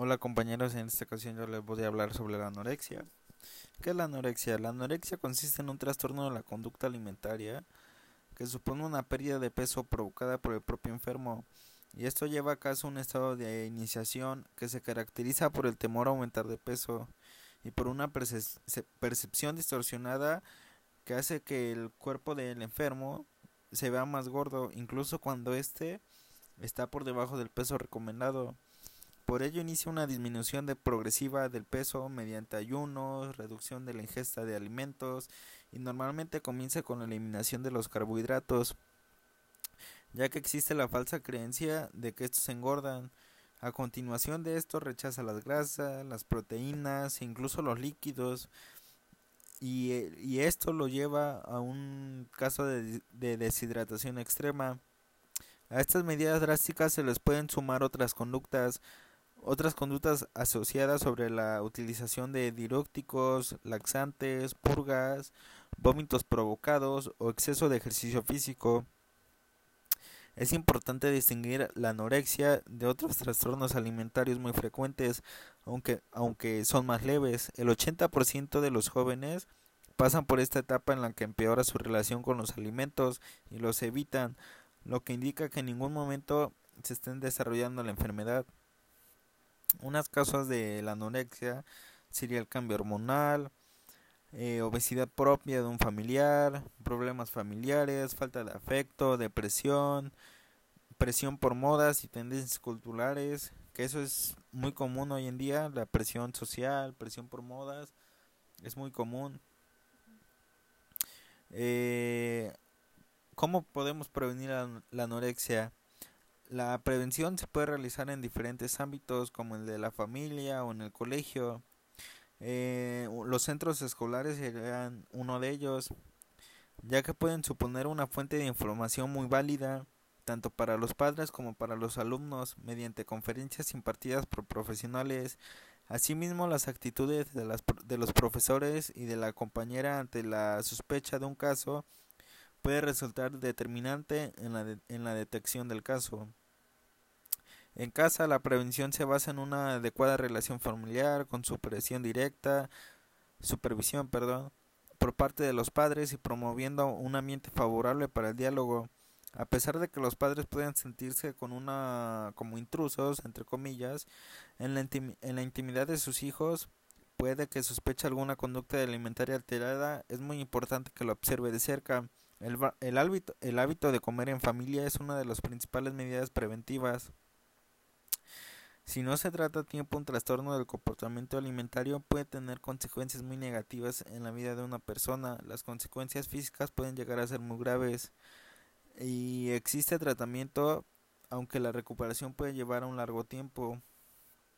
Hola compañeros, en esta ocasión yo les voy a hablar sobre la anorexia. ¿Qué es la anorexia? La anorexia consiste en un trastorno de la conducta alimentaria que supone una pérdida de peso provocada por el propio enfermo y esto lleva a cabo un estado de iniciación que se caracteriza por el temor a aumentar de peso y por una percepción distorsionada que hace que el cuerpo del enfermo se vea más gordo incluso cuando éste está por debajo del peso recomendado. Por ello inicia una disminución progresiva del peso mediante ayunos, reducción de la ingesta de alimentos y normalmente comienza con la eliminación de los carbohidratos, ya que existe la falsa creencia de que estos engordan. A continuación de esto rechaza las grasas, las proteínas, incluso los líquidos, y, esto lo lleva a un caso de deshidratación extrema. A estas medidas drásticas se les pueden sumar otras conductas otras conductas asociadas sobre la utilización de diuréticos, laxantes, purgas, vómitos provocados o exceso de ejercicio físico. Es importante distinguir la anorexia de otros trastornos alimentarios muy frecuentes, aunque, aunque son más leves. El 80% de los jóvenes pasan por esta etapa en la que empeora su relación con los alimentos y los evitan, lo que indica que en ningún momento se estén desarrollando la enfermedad. Unas causas de la anorexia sería el cambio hormonal, eh, obesidad propia de un familiar, problemas familiares, falta de afecto, depresión, presión por modas y tendencias culturales, que eso es muy común hoy en día, la presión social, presión por modas, es muy común. Eh, ¿Cómo podemos prevenir la anorexia? La prevención se puede realizar en diferentes ámbitos como el de la familia o en el colegio. Eh, los centros escolares serían uno de ellos, ya que pueden suponer una fuente de información muy válida tanto para los padres como para los alumnos mediante conferencias impartidas por profesionales. Asimismo, las actitudes de, las, de los profesores y de la compañera ante la sospecha de un caso puede resultar determinante en la, en la detección del caso. En casa la prevención se basa en una adecuada relación familiar con supervisión directa, supervisión, perdón, por parte de los padres y promoviendo un ambiente favorable para el diálogo. A pesar de que los padres puedan sentirse con una como intrusos, entre comillas, en la, en la intimidad de sus hijos, puede que sospeche alguna conducta alimentaria alterada, es muy importante que lo observe de cerca. El, el, hábito, el hábito de comer en familia es una de las principales medidas preventivas. Si no se trata a tiempo un trastorno del comportamiento alimentario puede tener consecuencias muy negativas en la vida de una persona. Las consecuencias físicas pueden llegar a ser muy graves y existe tratamiento aunque la recuperación puede llevar a un largo tiempo.